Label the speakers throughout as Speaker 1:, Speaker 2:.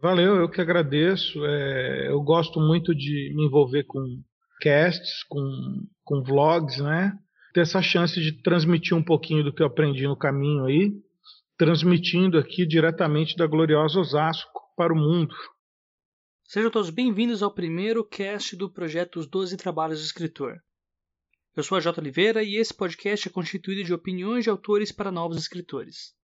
Speaker 1: Valeu, eu que agradeço. É, eu gosto muito de me envolver com casts, com, com vlogs, né? Ter essa chance de transmitir um pouquinho do que eu aprendi no caminho aí, transmitindo aqui diretamente da gloriosa Osasco para o mundo.
Speaker 2: Sejam todos bem-vindos ao primeiro cast do projeto Os Doze Trabalhos do Escritor. Eu sou a J. Oliveira e esse podcast é constituído de opiniões de autores para novos escritores.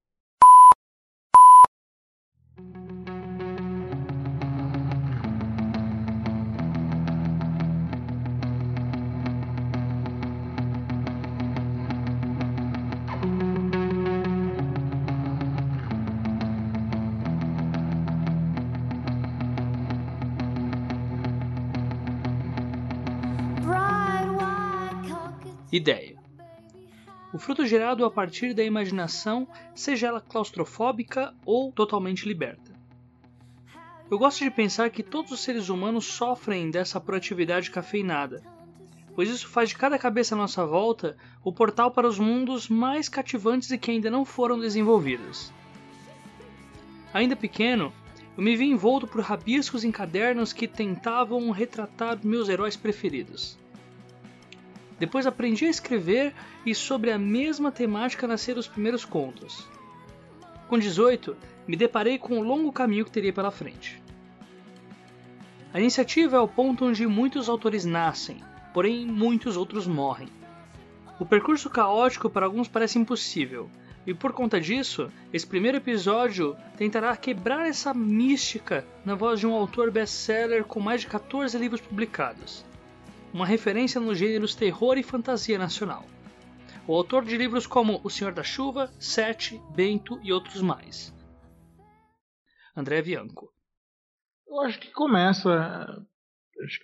Speaker 2: Ideia. O fruto gerado a partir da imaginação, seja ela claustrofóbica ou totalmente liberta. Eu gosto de pensar que todos os seres humanos sofrem dessa proatividade cafeinada, pois isso faz de cada cabeça à nossa volta o portal para os mundos mais cativantes e que ainda não foram desenvolvidos. Ainda pequeno, eu me vi envolto por rabiscos em cadernos que tentavam retratar meus heróis preferidos. Depois aprendi a escrever e sobre a mesma temática nasceram os primeiros contos. Com 18, me deparei com o longo caminho que teria pela frente. A iniciativa é o ponto onde muitos autores nascem, porém muitos outros morrem. O percurso caótico para alguns parece impossível, e por conta disso, esse primeiro episódio tentará quebrar essa mística na voz de um autor best-seller com mais de 14 livros publicados uma referência nos gêneros terror e fantasia nacional. O autor de livros como O Senhor da Chuva, Sete, Bento e outros mais. André Bianco.
Speaker 1: Eu acho que começa,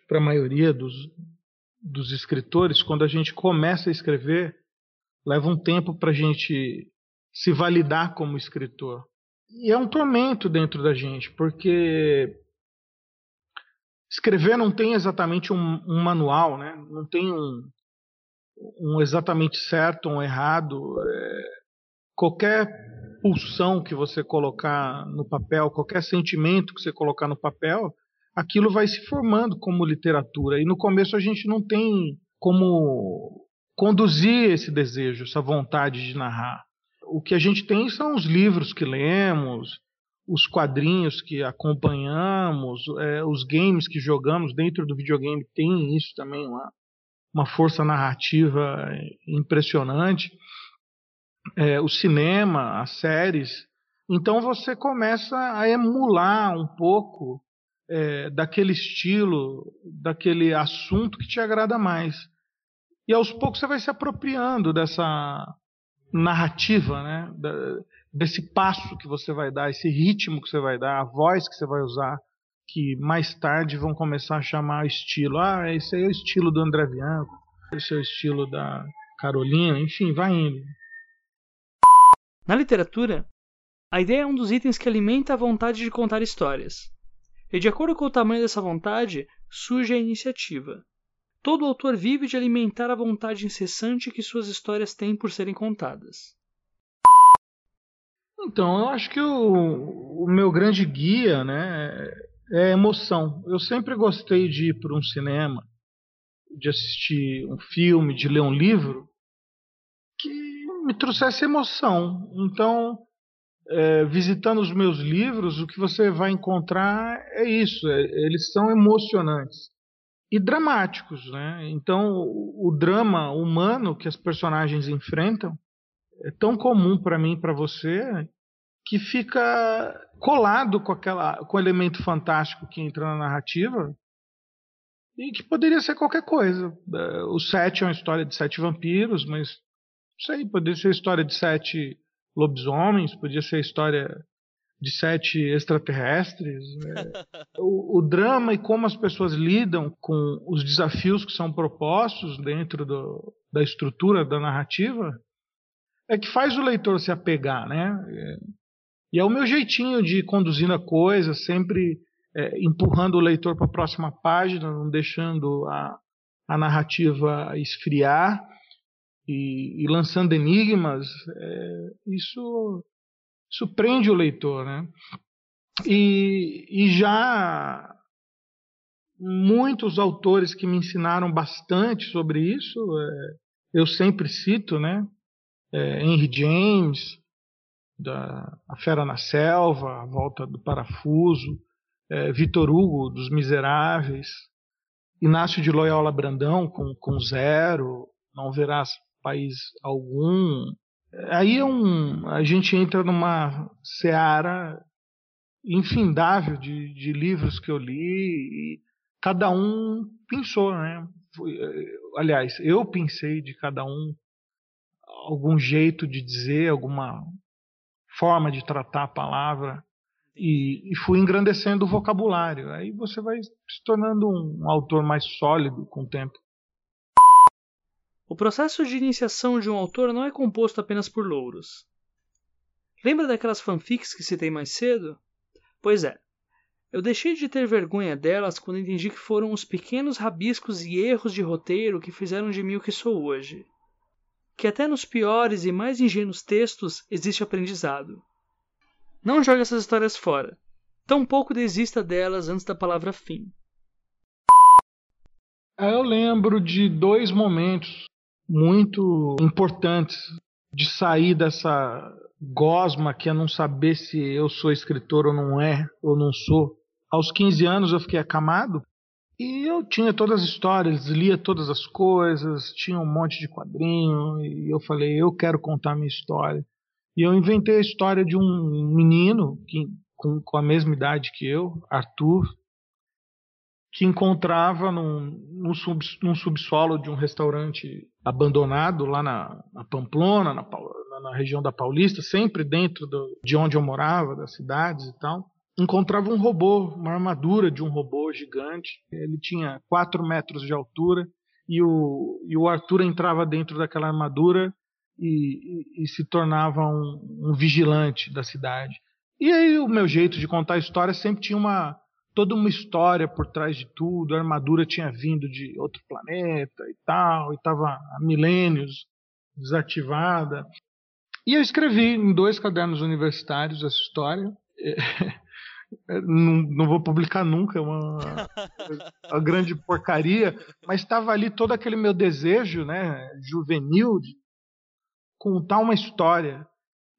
Speaker 1: para a maioria dos, dos escritores, quando a gente começa a escrever, leva um tempo para a gente se validar como escritor. E é um tormento dentro da gente, porque escrever não tem exatamente um, um manual, né? não tem um, um, exatamente certo um errado. É, qualquer pulsão que você colocar no papel, qualquer sentimento que você colocar no papel, aquilo vai se formando como literatura. E no começo a gente não tem como conduzir esse desejo, essa vontade de narrar. O que a gente tem são os livros que lemos, os quadrinhos que acompanhamos, é, os games que jogamos dentro do videogame tem isso também, uma, uma força narrativa impressionante. É, o cinema, as séries. Então você começa a emular um pouco é, daquele estilo, daquele assunto que te agrada mais. E aos poucos você vai se apropriando dessa narrativa, né? Desse passo que você vai dar, esse ritmo que você vai dar, a voz que você vai usar, que mais tarde vão começar a chamar estilo. Ah, esse aí é o estilo do André Bianco, esse é o estilo da Carolina, enfim, vai indo.
Speaker 2: Na literatura, a ideia é um dos itens que alimenta a vontade de contar histórias. E de acordo com o tamanho dessa vontade, surge a iniciativa. Todo autor vive de alimentar a vontade incessante que suas histórias têm por serem contadas.
Speaker 1: Então, eu acho que o, o meu grande guia né, é emoção. Eu sempre gostei de ir para um cinema, de assistir um filme, de ler um livro que me trouxesse emoção. Então, é, visitando os meus livros, o que você vai encontrar é isso. É, eles são emocionantes e dramáticos, né? Então, o, o drama humano que as personagens enfrentam é tão comum para mim e para você que fica colado com aquela com o elemento fantástico que entra na narrativa e que poderia ser qualquer coisa. É, o Sete é uma história de sete vampiros, mas não sei, poderia ser a história de sete lobisomens, podia ser a história de sete extraterrestres. Né? o, o, drama e como as pessoas lidam com os desafios que são propostos dentro do, da estrutura da narrativa é que faz o leitor se apegar, né? E é o meu jeitinho de ir conduzindo a coisa, sempre é, empurrando o leitor para a próxima página, não deixando a, a narrativa esfriar e, e lançando enigmas. É, isso, prende o leitor, né? E, e já muitos autores que me ensinaram bastante sobre isso, é, eu sempre cito, né? É, Henry James, da A Fera na Selva, A Volta do Parafuso, é, Vitor Hugo, dos Miseráveis, Inácio de Loyola Brandão, com, com Zero, Não Verás País Algum. Aí é um, a gente entra numa seara infindável de, de livros que eu li e cada um pensou, né? Aliás, eu pensei de cada um algum jeito de dizer, alguma forma de tratar a palavra e, e fui engrandecendo o vocabulário. Aí você vai se tornando um, autor mais sólido com o tempo.
Speaker 2: O processo de iniciação de um autor não é composto apenas por louros. Lembra daquelas fanfics que citei mais cedo? Pois é, eu deixei de ter vergonha delas quando entendi que foram os pequenos rabiscos e erros de roteiro que fizeram de mim o que sou hoje que até nos piores e mais ingênuos textos existe aprendizado. Não jogue essas histórias fora. Tampouco desista delas antes da palavra fim.
Speaker 1: É, eu lembro de dois momentos muito importantes de sair dessa gosma que é não saber se eu sou escritor ou não é, ou não sou. Aos 15 anos eu fiquei acamado e eu tinha todas as histórias, lia todas as coisas, tinha um monte de quadrinho, e eu falei, eu quero contar minha história. E eu inventei a história de um menino que, com, com a mesma idade que eu, Arthur, que encontrava num, num, sub, num subsolo de um restaurante abandonado lá na, na Pamplona, na, na, região da Paulista, sempre dentro do, de onde eu morava, das cidades e tal encontrava um robô, uma armadura de um robô gigante. Ele tinha 4 metros de altura e o, e o Arthur entrava dentro daquela armadura e, e, e se tornava um, um, vigilante da cidade. E aí o meu jeito de contar a história sempre tinha uma toda uma história por trás de tudo. A armadura tinha vindo de outro planeta e tal, e estava há milênios desativada. E eu escrevi em dois cadernos universitários essa história. É, não, não vou publicar nunca, é uma, uma grande porcaria, mas estava ali todo aquele meu desejo, né, juvenil, de contar uma história.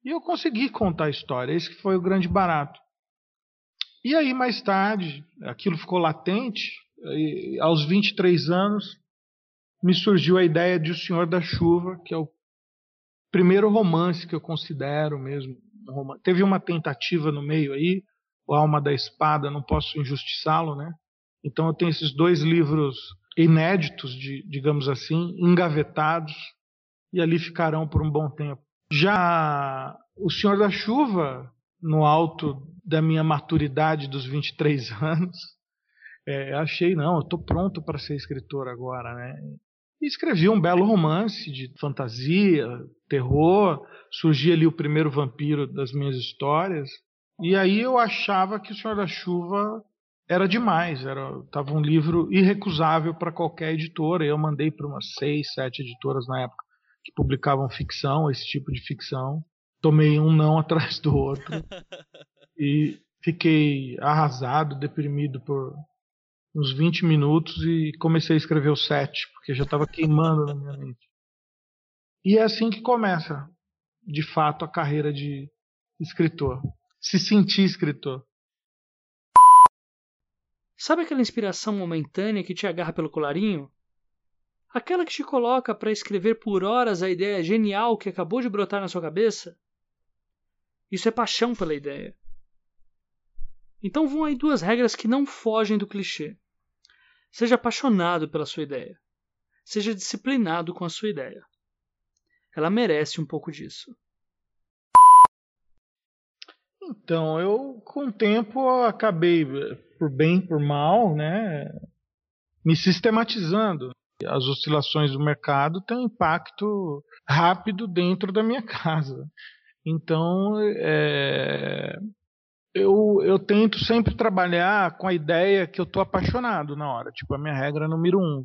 Speaker 1: E eu consegui contar a história, esse que foi o grande barato. E aí, mais tarde, aquilo ficou latente, e, aos 23 anos, me surgiu a ideia de O Senhor da Chuva, que é o primeiro romance que eu considero mesmo. Um Teve uma tentativa no meio aí, o Alma da Espada, não posso injustiçá-lo, né? Então eu tenho esses dois livros inéditos, de, digamos assim, engavetados, e ali ficarão por um bom tempo. Já O Senhor da Chuva, no alto da minha maturidade dos 23 anos, é, achei, não, eu estou pronto para ser escritor agora, né? E escrevi um belo romance de fantasia, terror, surgia ali o primeiro vampiro das minhas histórias, e aí eu achava que o Senhor da Chuva era demais, era tava um livro irrecusável para qualquer editora. Eu mandei para umas seis, sete editoras na época que publicavam ficção, esse tipo de ficção. Tomei um não atrás do outro e fiquei arrasado, deprimido por uns 20 minutos e comecei a escrever o sete, porque já estava queimando na minha mente. E é assim que começa, de fato, a carreira de escritor se sentir escritor.
Speaker 2: Sabe aquela inspiração momentânea que te agarra pelo colarinho? Aquela que te coloca para escrever por horas a ideia genial que acabou de brotar na sua cabeça? Isso é paixão pela ideia. Então vão aí duas regras que não fogem do clichê. Seja apaixonado pela sua ideia. Seja disciplinado com a sua ideia. Ela merece um pouco disso.
Speaker 1: Então, eu com o tempo acabei, por bem, por mal, né, me sistematizando. As oscilações do mercado têm impacto rápido dentro da minha casa. Então, é, eu, eu tento sempre trabalhar com a ideia que eu estou apaixonado na hora. Tipo, a minha regra número um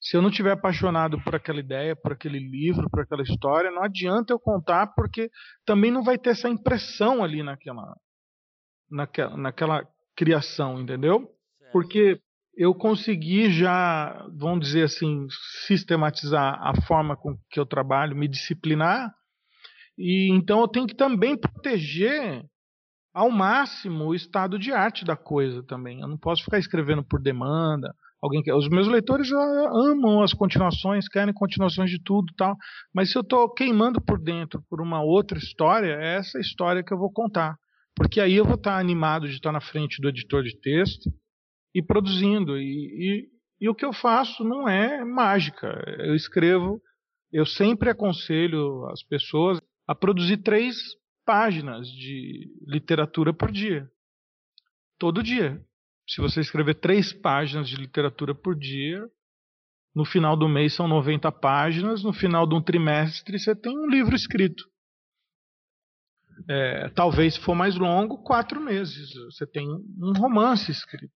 Speaker 1: se eu não tiver apaixonado por aquela ideia, por aquele livro, por aquela história, não adianta eu contar, porque também não vai ter essa impressão ali naquela, naquela, naquela criação, entendeu? Porque eu consegui já, vamos dizer assim, sistematizar a forma com que eu trabalho, me disciplinar, e então eu tenho que também proteger ao máximo o estado de arte da coisa também. Eu não posso ficar escrevendo por demanda. Alguém quer. Os meus leitores amam as continuações, querem continuações de tudo, tal. Mas se eu estou queimando por dentro por uma outra história, é essa história que eu vou contar, porque aí eu vou estar animado de estar na frente do editor de texto e produzindo. E, e, e o que eu faço não é mágica. Eu escrevo. Eu sempre aconselho as pessoas a produzir três páginas de literatura por dia. Todo dia. Se você escrever três páginas de literatura por dia, no final do mês são 90 páginas, no final de um trimestre você tem um livro escrito. É, talvez, se for mais longo, quatro meses. Você tem um romance escrito.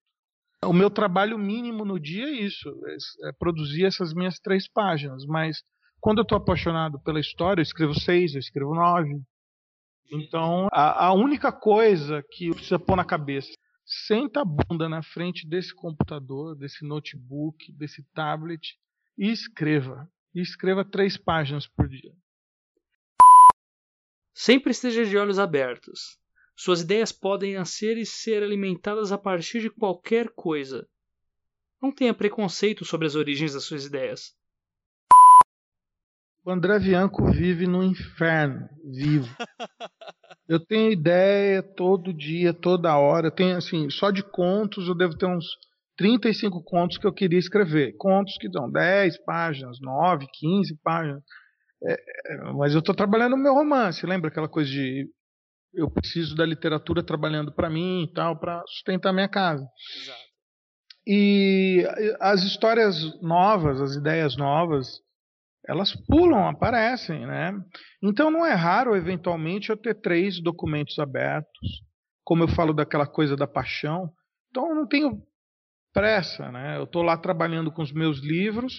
Speaker 1: O meu trabalho mínimo no dia é isso, é, é produzir essas minhas três páginas. Mas quando eu estou apaixonado pela história, eu escrevo seis, eu escrevo nove. Então, a, a única coisa que precisa pôr na cabeça, senta a bunda na frente desse computador, desse notebook, desse tablet e escreva. E escreva três páginas por dia.
Speaker 2: Sempre esteja de olhos abertos. Suas ideias podem nascer e ser alimentadas a partir de qualquer coisa. Não tenha preconceito sobre as origens das suas ideias.
Speaker 1: O André Bianco vive no inferno, vivo. Eu tenho ideia todo dia, toda hora. Eu tenho, assim, só de contos eu devo ter uns 35 contos que eu queria escrever. Contos que dão 10 páginas, 9, 15 páginas. É, é, mas eu estou trabalhando no meu romance. Lembra aquela coisa de eu preciso da literatura trabalhando para mim e tal, para sustentar minha casa. Exato. E as histórias novas, as ideias novas, elas pulam, aparecem, né? Então não é raro, eventualmente, eu ter três documentos abertos, como eu falo daquela coisa da paixão. Então eu não tenho pressa, né? Eu estou lá trabalhando com os meus livros,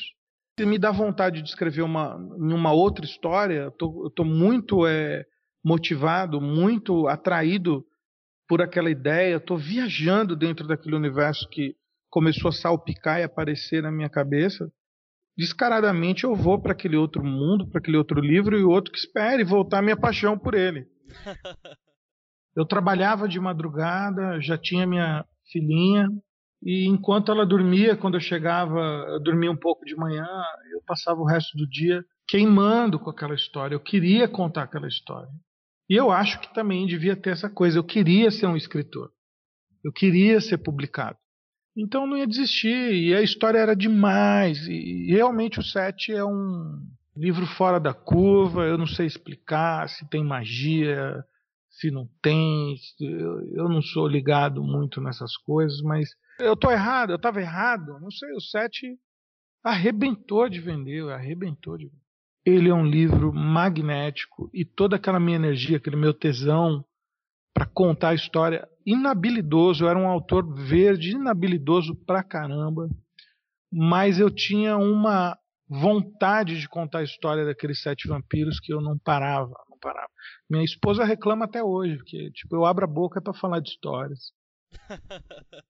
Speaker 1: se me dá vontade de escrever uma, uma outra história, eu estou muito é, motivado, muito atraído por aquela ideia, estou viajando dentro daquele universo que começou a salpicar e aparecer na minha cabeça descaradamente eu vou para aquele outro mundo, para aquele outro livro e o outro que espere voltar minha paixão por ele. Eu trabalhava de madrugada, já tinha minha filhinha e enquanto ela dormia, quando eu chegava, eu dormia um pouco de manhã, eu passava o resto do dia queimando com aquela história. Eu queria contar aquela história. E eu acho que também devia ter essa coisa. Eu queria ser um escritor. Eu queria ser publicado. Então não ia desistir. E a história era demais. E realmente o Sete é um livro fora da curva. Eu não sei explicar se tem magia, se não tem. Eu não sou ligado muito nessas coisas, mas eu tô errado, eu estava errado. Não sei, o Sete arrebentou de vender, arrebentou de vender. Ele é um livro magnético e toda aquela minha energia, aquele meu tesão para contar a história. Inabilidoso, eu era um autor verde, inabilidoso pra caramba, mas eu tinha uma vontade de contar a história daqueles sete vampiros que eu não parava, não parava. Minha esposa reclama até hoje, porque tipo, eu abro a boca para falar de histórias.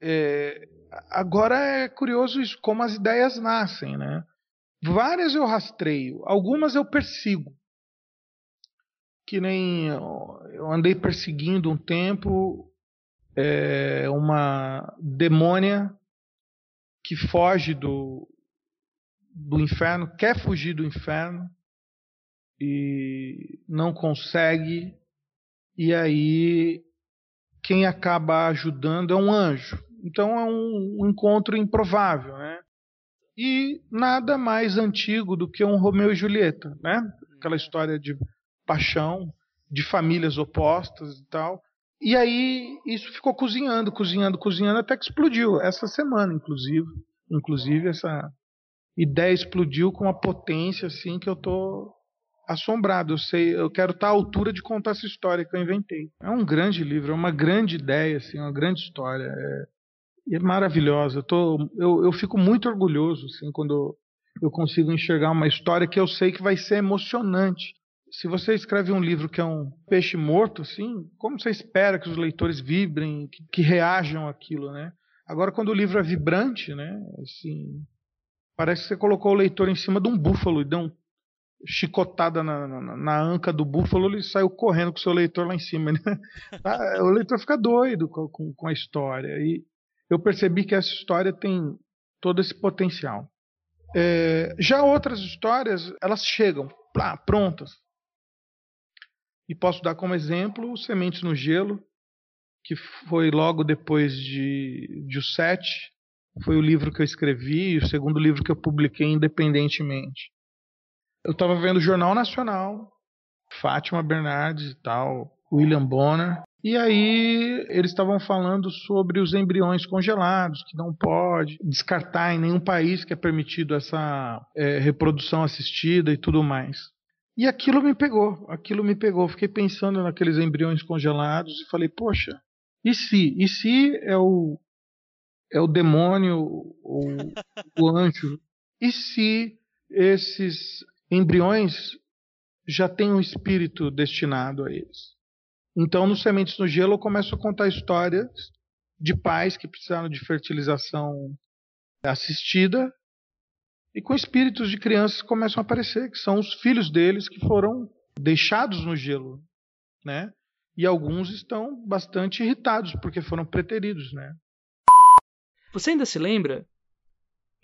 Speaker 1: é, agora é curioso isso, como as ideias nascem, né? Várias eu rastreio, algumas eu persigo que nem eu andei perseguindo um tempo é, uma demônia que foge do, do inferno, quer fugir do inferno e não consegue, e aí quem acaba ajudando é um anjo. Então é um, um encontro improvável, né? E nada mais antigo do que um Romeu e Julieta, né? Aquela história de paixão de famílias opostas e tal. E aí isso ficou cozinhando, cozinhando, cozinhando até que explodiu essa semana, inclusive. Inclusive essa ideia explodiu com uma potência assim que eu tô assombrado. Eu sei, eu quero estar à altura de contar essa história que eu inventei. É um grande livro, é uma grande ideia, assim, uma grande história. É, é maravilhosa. Eu, tô, eu, eu fico muito orgulhoso assim quando eu consigo enxergar uma história que eu sei que vai ser emocionante se você escreve um livro que é um peixe morto, assim, como você espera que os leitores vibrem, que, que reajam àquilo, né? Agora, quando o livro é vibrante, né? Assim, parece que você colocou o leitor em cima de um búfalo e deu um chicotada na, na, na, anca do búfalo, ele saiu correndo com o seu leitor lá em cima. Né? Ah, o leitor fica doido com, com, com, a história. E eu percebi que essa história tem todo esse potencial. É, já outras histórias, elas chegam prontas. E posso dar como exemplo Sementes no Gelo, que foi logo depois de, de O Sete. Foi o livro que eu escrevi, o segundo livro que eu publiquei independentemente eu estava vendo o Jornal Nacional, Fátima Bernardes e tal, William Bonner. E aí eles estavam falando sobre os embriões congelados, que não pode descartar em nenhum país que é permitido essa é, reprodução assistida e tudo mais. E aquilo me pegou, aquilo me pegou. Fiquei pensando naqueles embriões congelados e falei, poxa, e se? E se é o, é o demônio ou o anjo? E se esses embriões já têm um espírito destinado a eles. Então, nos Sementes no Gelo, eu começo a contar histórias de pais que precisaram de fertilização assistida e com espíritos de crianças que começam a aparecer, que são os filhos deles que foram deixados no gelo, né? E alguns estão bastante irritados porque foram preteridos, né?
Speaker 2: Você ainda se lembra?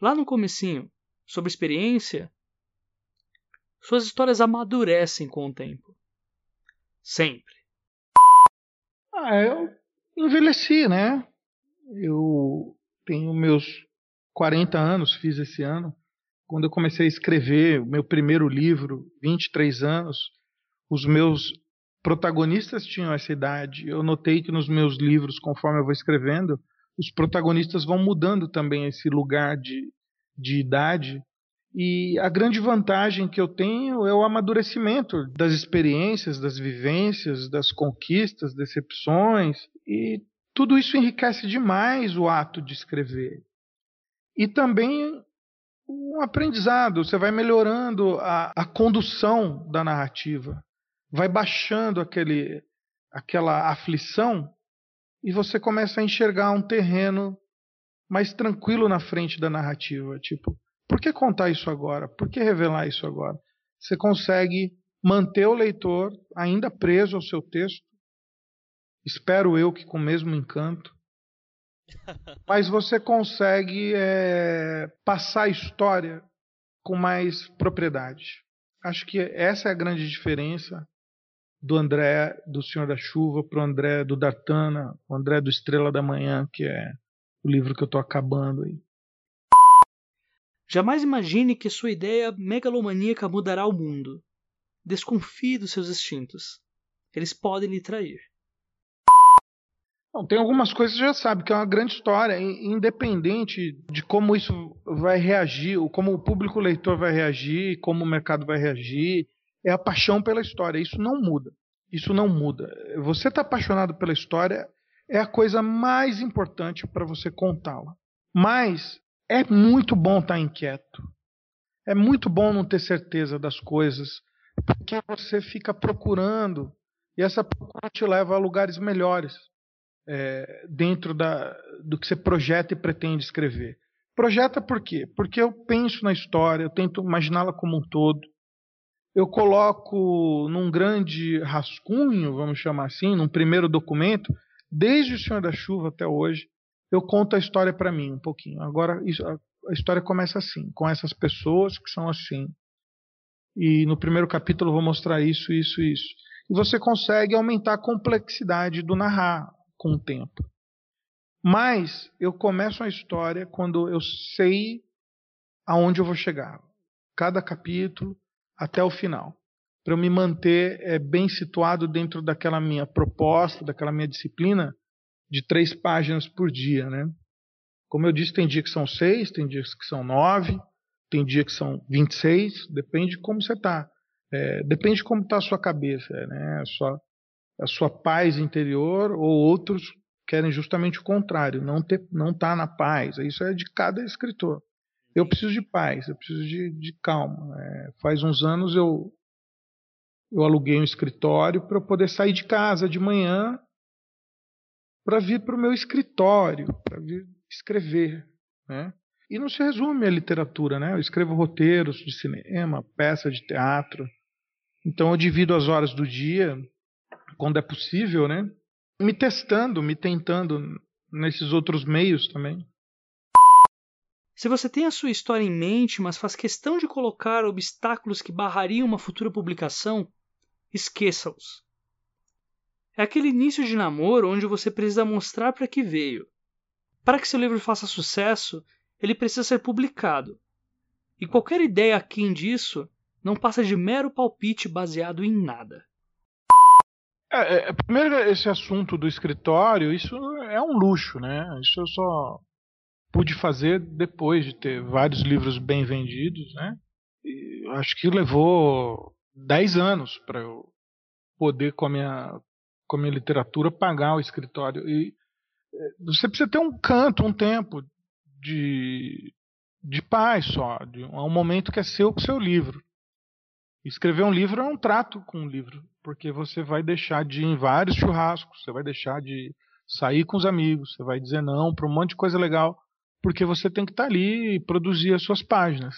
Speaker 2: Lá no comecinho, sobre experiência, suas histórias amadurecem com o tempo. Sempre.
Speaker 1: Ah, eu envelheci, né? Eu tenho meus 40 anos, fiz esse ano. Quando eu comecei a escrever o meu primeiro livro, 23 anos, os meus protagonistas tinham essa idade. Eu notei que nos meus livros, conforme eu vou escrevendo, os protagonistas vão mudando também esse lugar de, de idade e a grande vantagem que eu tenho é o amadurecimento das experiências, das vivências, das conquistas, decepções, e tudo isso enriquece demais o ato de escrever. E também um aprendizado, você vai melhorando a, a condução da narrativa, vai baixando aquele, aquela aflição e você começa a enxergar um terreno mais tranquilo na frente da narrativa. Tipo, por que contar isso agora? Por que revelar isso agora? Você consegue manter o leitor ainda preso ao seu texto, espero eu que com o mesmo encanto, mas você consegue é, passar a história com mais propriedade. Acho que essa é a grande diferença do André do Senhor da Chuva para o André do Dartana, o André do Estrela da Manhã, que é o livro que eu estou acabando aí.
Speaker 2: Jamais imagine que sua ideia megalomaníaca mudará o mundo. Desconfie dos seus instintos. Eles podem lhe trair.
Speaker 1: Bom, tem algumas coisas que já sabe que é uma grande história, independente de como isso vai reagir, como o público leitor vai reagir, como o mercado vai reagir, é a paixão pela história. Isso não muda. Isso não muda. Você está apaixonado pela história é a coisa mais importante para você contá-la. Mas é muito bom estar inquieto. É muito bom não ter certeza das coisas, porque você fica procurando e essa procura te leva a lugares melhores é, dentro da, do que você projeta e pretende escrever. Projeta por quê? Porque eu penso na história, eu tento imaginá-la como um todo. Eu coloco num grande rascunho, vamos chamar assim, num primeiro documento, desde o Senhor da Chuva até hoje, eu conto a história para mim um pouquinho. Agora a história começa assim, com essas pessoas que são assim. E no primeiro capítulo eu vou mostrar isso, isso, isso. E você consegue aumentar a complexidade do narrar com o tempo. Mas eu começo a história quando eu sei aonde eu vou chegar. Cada capítulo até o final. Para eu me manter é, bem situado dentro daquela minha proposta, daquela minha disciplina, de três páginas por dia, né? Como eu disse, tem dia que são seis, tem dias que são nove, tem dia que são 26, depende de como você está. É, depende de como está a sua cabeça, né? a, sua, a sua paz interior, ou outros querem justamente o contrário, não ter, não tá na paz. Isso é de cada escritor. Eu preciso de paz, eu preciso de, de calma. É, faz uns anos eu eu aluguei um escritório para eu poder sair de casa de manhã para vir para o meu escritório, para vir escrever, né? E não se resume a literatura, né? Eu escrevo roteiros de cinema, peças de teatro. Então eu divido as horas do dia, quando é possível, né? Me testando, me tentando nesses outros meios também.
Speaker 2: Se você tem a sua história em mente, mas faz questão de colocar obstáculos que barrariam uma futura publicação, esqueça-os. É aquele início de namoro onde você precisa mostrar para que veio. Para que seu livro faça sucesso, ele precisa ser publicado. E qualquer ideia aquém disso não passa de mero palpite baseado em nada.
Speaker 1: É, é, primeiro, esse assunto do escritório, isso é um luxo, né? Isso eu só pude fazer depois de ter vários livros bem vendidos, né? E acho que levou 10 anos para eu poder com a minha com a minha literatura pagar o escritório e é, você precisa ter um canto, um tempo de de paz só, de um, um momento que é seu com seu livro. Escrever um livro é um trato com um livro, porque você vai deixar de ir em vários churrascos, você vai deixar de sair com os amigos, você vai dizer não para um monte de coisa legal porque você tem que estar tá ali e produzir as suas páginas.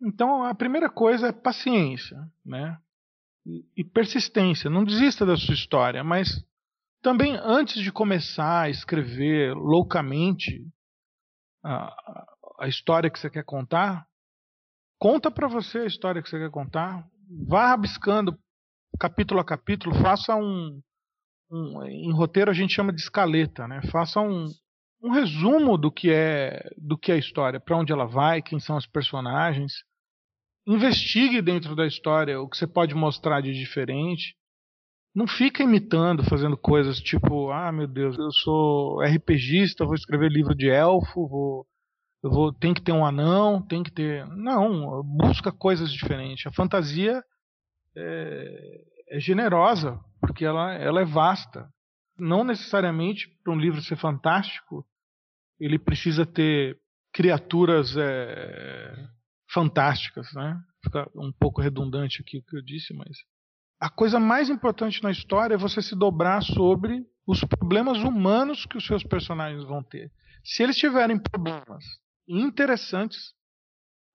Speaker 1: Então, a primeira coisa é paciência, né? E, persistência. Não desista da sua história, mas também antes de começar a escrever loucamente a, a história que você quer contar, conta para você a história que você quer contar, vá rabiscando capítulo a capítulo, faça um, um em roteiro a gente chama de escaleta, né? Faça um, um resumo do que é do que é a história, para onde ela vai, quem são os personagens. Investigue dentro da história o que você pode mostrar de diferente. Não fica imitando, fazendo coisas tipo, ah, meu Deus, eu sou RPGista, vou escrever livro de elfo, vou eu vou tem que ter um anão, tem que ter, não, busca coisas diferentes. A fantasia é, é generosa, porque ela, ela é vasta não necessariamente para um livro ser fantástico ele precisa ter criaturas é, fantásticas, né? Fica um pouco redundante aqui o que eu disse, mas a coisa mais importante na história é você se dobrar sobre os problemas humanos que os seus personagens vão ter. Se eles tiverem problemas interessantes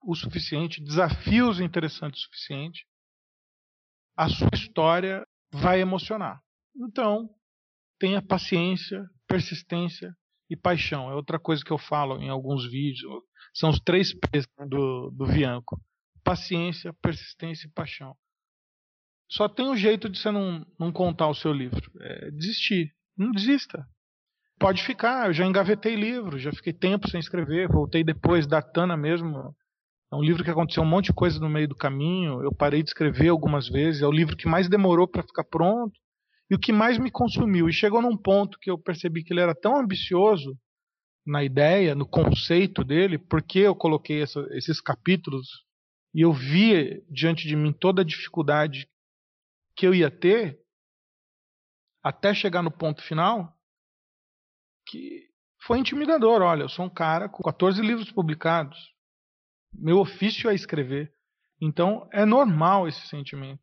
Speaker 1: o suficiente, desafios interessantes o suficiente, a sua história vai emocionar. Então, tenha paciência, persistência e paixão. É outra coisa que eu falo em alguns vídeos. São os três P's do, do Vianco: paciência, persistência e paixão. Só tem um jeito de você não, não contar o seu livro: é desistir. Não desista. Pode ficar. Eu já engavetei livro, já fiquei tempo sem escrever. Voltei depois da Tana mesmo. É um livro que aconteceu um monte de coisa no meio do caminho. Eu parei de escrever algumas vezes. É o livro que mais demorou para ficar pronto e o que mais me consumiu. E chegou num ponto que eu percebi que ele era tão ambicioso na ideia, no conceito dele, porque eu coloquei essa, esses capítulos e eu via diante de mim toda a dificuldade que eu ia ter até chegar no ponto final, que foi intimidador. Olha, eu sou um cara com 14 livros publicados. Meu ofício é escrever. Então é normal esse sentimento.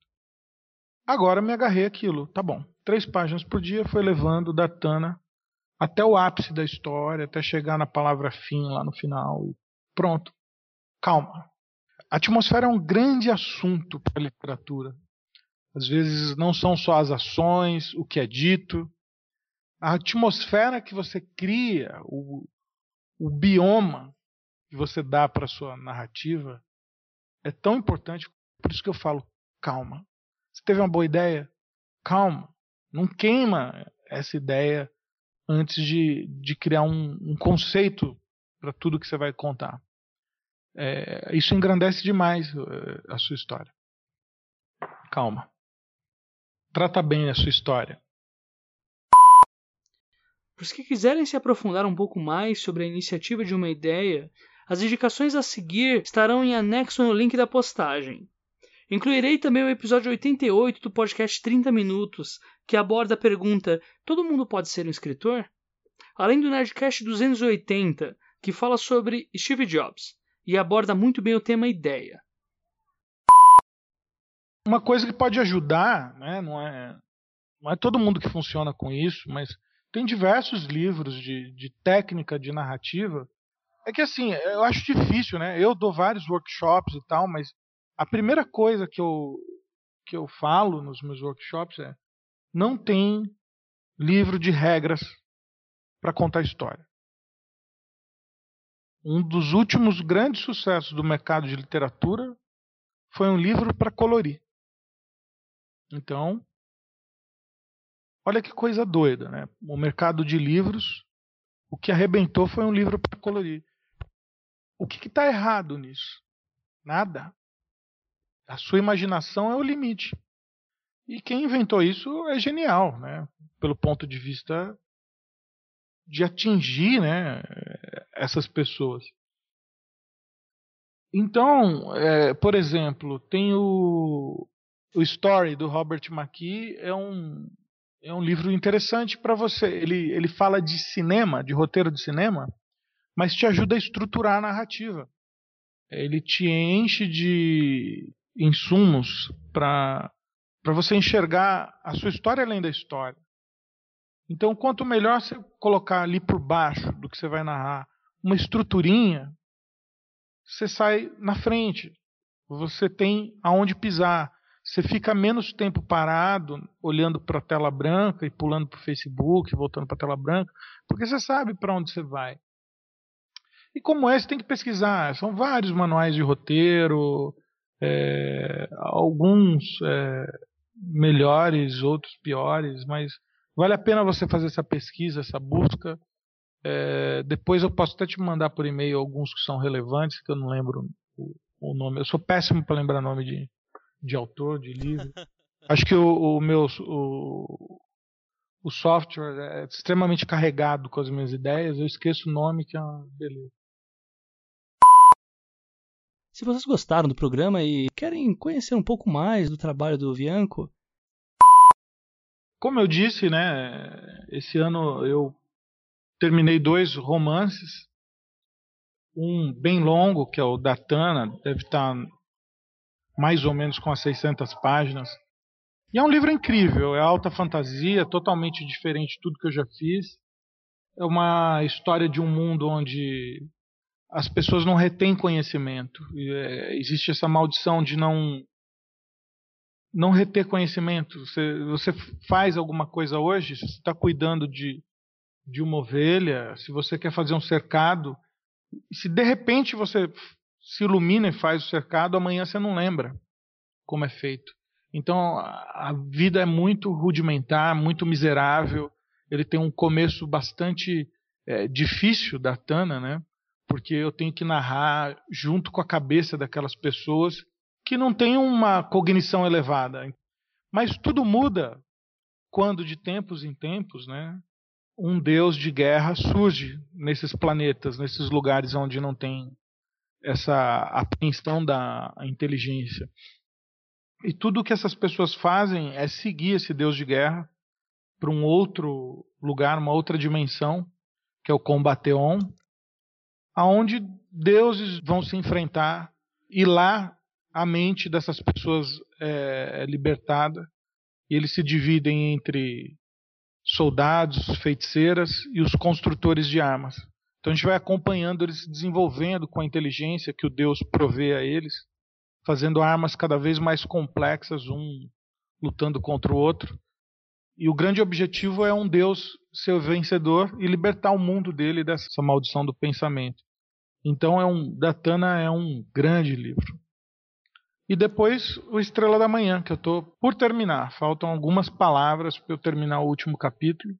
Speaker 1: Agora me agarrei aquilo. Tá bom três páginas por dia, foi levando da Tana até o ápice da história, até chegar na palavra fim lá no final. Pronto. Calma. A atmosfera é um grande assunto para a literatura. Às vezes não são só as ações, o que é dito. A atmosfera que você cria, o, o bioma que você dá para a sua narrativa é tão importante. Por isso que eu falo, calma. Você teve uma boa ideia? Calma. Não queima essa ideia antes de, de criar um, um conceito para tudo que você vai contar. É, isso engrandece demais é, a sua história. Calma. Trata bem a sua história.
Speaker 2: Para os que quiserem se aprofundar um pouco mais sobre a iniciativa de uma ideia, as indicações a seguir estarão em anexo no link da postagem. Incluirei também o episódio 88 do podcast 30 Minutos, que aborda a pergunta: todo mundo pode ser um escritor? Além do Nerdcast 280, que fala sobre Steve Jobs e aborda muito bem o tema ideia.
Speaker 1: Uma coisa que pode ajudar, né, não, é, não é todo mundo que funciona com isso, mas tem diversos livros de, de técnica de narrativa. É que assim, eu acho difícil, né? Eu dou vários workshops e tal, mas a primeira coisa que eu, que eu falo nos meus workshops é: não tem livro de regras para contar história. Um dos últimos grandes sucessos do mercado de literatura foi um livro para colorir. Então, olha que coisa doida, né? O mercado de livros, o que arrebentou foi um livro para colorir. O que está errado nisso? Nada. A sua imaginação é o limite. E quem inventou isso é genial, né? Pelo ponto de vista de atingir, né, essas pessoas. Então, é, por exemplo, tem o, o Story do Robert McKee é um é um livro interessante para você. Ele ele fala de cinema, de roteiro de cinema, mas te ajuda a estruturar a narrativa. Ele te enche de insumos para você enxergar a sua história além da história. Então, quanto melhor você colocar ali por baixo do que você vai narrar uma estruturinha, você sai na frente. Você tem aonde pisar. Você fica menos tempo parado, olhando para a tela branca e pulando para o Facebook, voltando para a tela branca, porque você sabe para onde você vai. E como é, você tem que pesquisar. São vários manuais de roteiro, é, alguns é, melhores, outros piores, mas vale a pena você fazer essa pesquisa, essa busca. É, depois eu posso até te mandar por e-mail alguns que são relevantes, que eu não lembro o, o nome. Eu sou péssimo para lembrar nome de, de autor, de livro. Acho que o, o meu o, o software é extremamente carregado com as minhas ideias. Eu esqueço o nome, que é uma beleza.
Speaker 2: Se vocês gostaram do programa e querem conhecer um pouco mais do trabalho do Vianco,
Speaker 1: como eu disse, né, esse ano eu terminei dois romances, um bem longo, que é o da Tana, deve estar mais ou menos com as 600 páginas. E é um livro incrível, é alta fantasia, totalmente diferente de tudo que eu já fiz. É uma história de um mundo onde as pessoas não retêm conhecimento. É, existe essa maldição de não não reter conhecimento. Você, você faz alguma coisa hoje, se você está cuidando de, de uma ovelha, se você quer fazer um cercado, se de repente você se ilumina e faz o cercado, amanhã você não lembra como é feito. Então a vida é muito rudimentar, muito miserável. Ele tem um começo bastante é, difícil da Tana, né? porque eu tenho que narrar junto com a cabeça daquelas pessoas que não têm uma cognição elevada. Mas tudo muda quando, de tempos em tempos, né, um deus de guerra surge nesses planetas, nesses lugares onde não tem essa apreensão da inteligência. E tudo que essas pessoas fazem é seguir esse deus de guerra para um outro lugar, uma outra dimensão, que é o Combateon, aonde deuses vão se enfrentar e lá a mente dessas pessoas é, é libertada e eles se dividem entre soldados, feiticeiras e os construtores de armas. Então a gente vai acompanhando eles se desenvolvendo com a inteligência que o Deus provê a eles, fazendo armas cada vez mais complexas, um lutando contra o outro. E o grande objetivo é um Deus ser vencedor e libertar o mundo dele dessa maldição do pensamento. Então é um Datana é um grande livro. E depois o Estrela da Manhã, que eu estou por terminar. Faltam algumas palavras para eu terminar o último capítulo.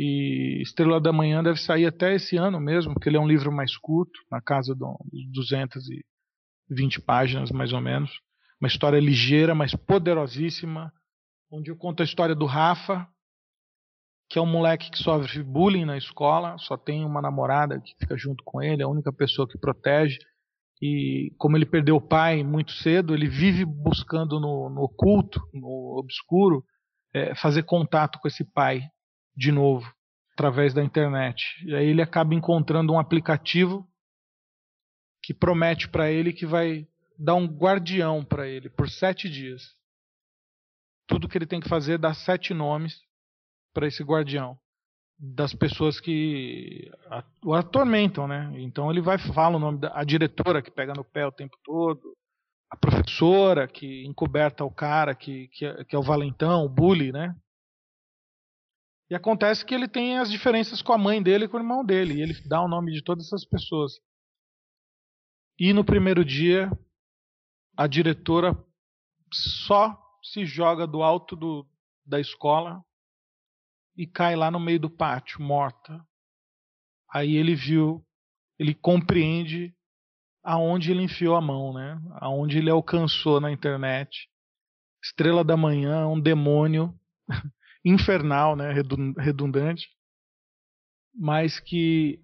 Speaker 1: E Estrela da Manhã deve sair até esse ano mesmo, porque ele é um livro mais curto, na casa de 220 páginas mais ou menos. Uma história ligeira, mas poderosíssima, onde eu conto a história do Rafa, que é um moleque que sofre bullying na escola, só tem uma namorada que fica junto com ele, é a única pessoa que protege. E como ele perdeu o pai muito cedo, ele vive buscando no, no oculto, no obscuro, é, fazer contato com esse pai de novo, através da internet. E aí ele acaba encontrando um aplicativo que promete para ele que vai dar um guardião para ele por sete dias. tudo que ele tem que fazer é dar sete nomes para esse guardião das pessoas que o atormentam, né? Então ele vai falar o nome da a diretora que pega no pé o tempo todo, a professora que encoberta o cara que, que, é, que é o valentão, o bully, né? E acontece que ele tem as diferenças com a mãe dele e com o irmão dele. E ele dá o nome de todas essas pessoas. E no primeiro dia, a diretora só se joga do alto do, da escola e cai lá no meio do pátio, morta. Aí ele viu, ele compreende aonde ele enfiou a mão, né? Aonde ele alcançou na internet. Estrela da Manhã, um demônio infernal, né? Redundante, mas que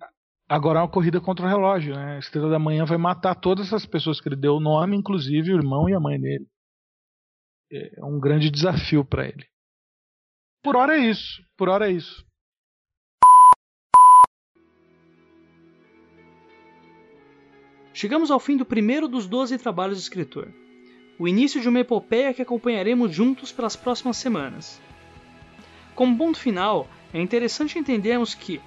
Speaker 1: agora é uma corrida contra o relógio, né? Estrela da Manhã vai matar todas essas pessoas que ele deu o nome, inclusive o irmão e a mãe dele. É um grande desafio para ele. Por hora é isso. Por hora é isso.
Speaker 2: Chegamos ao fim do primeiro dos 12 trabalhos do escritor. O início de uma epopeia que acompanharemos juntos pelas próximas semanas. Como ponto final, é interessante entendermos que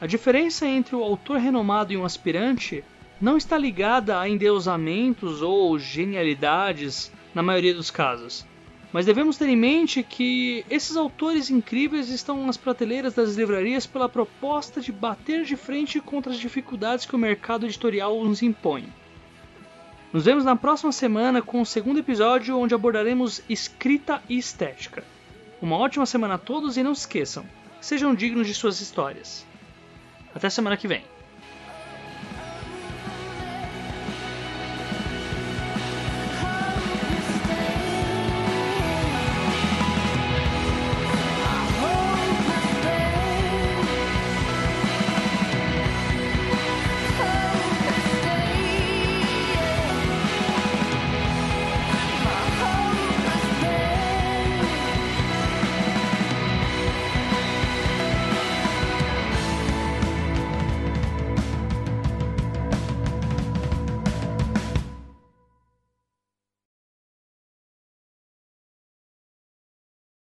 Speaker 2: a diferença entre o autor renomado e um aspirante não está ligada a endeusamentos ou genialidades na maioria dos casos. Mas devemos ter em mente que esses autores incríveis estão nas prateleiras das livrarias pela proposta de bater de frente contra as dificuldades que o mercado editorial nos impõe. Nos vemos na próxima semana com o segundo episódio onde abordaremos escrita e estética. Uma ótima semana a todos e não se esqueçam, sejam dignos de suas histórias. Até semana que vem.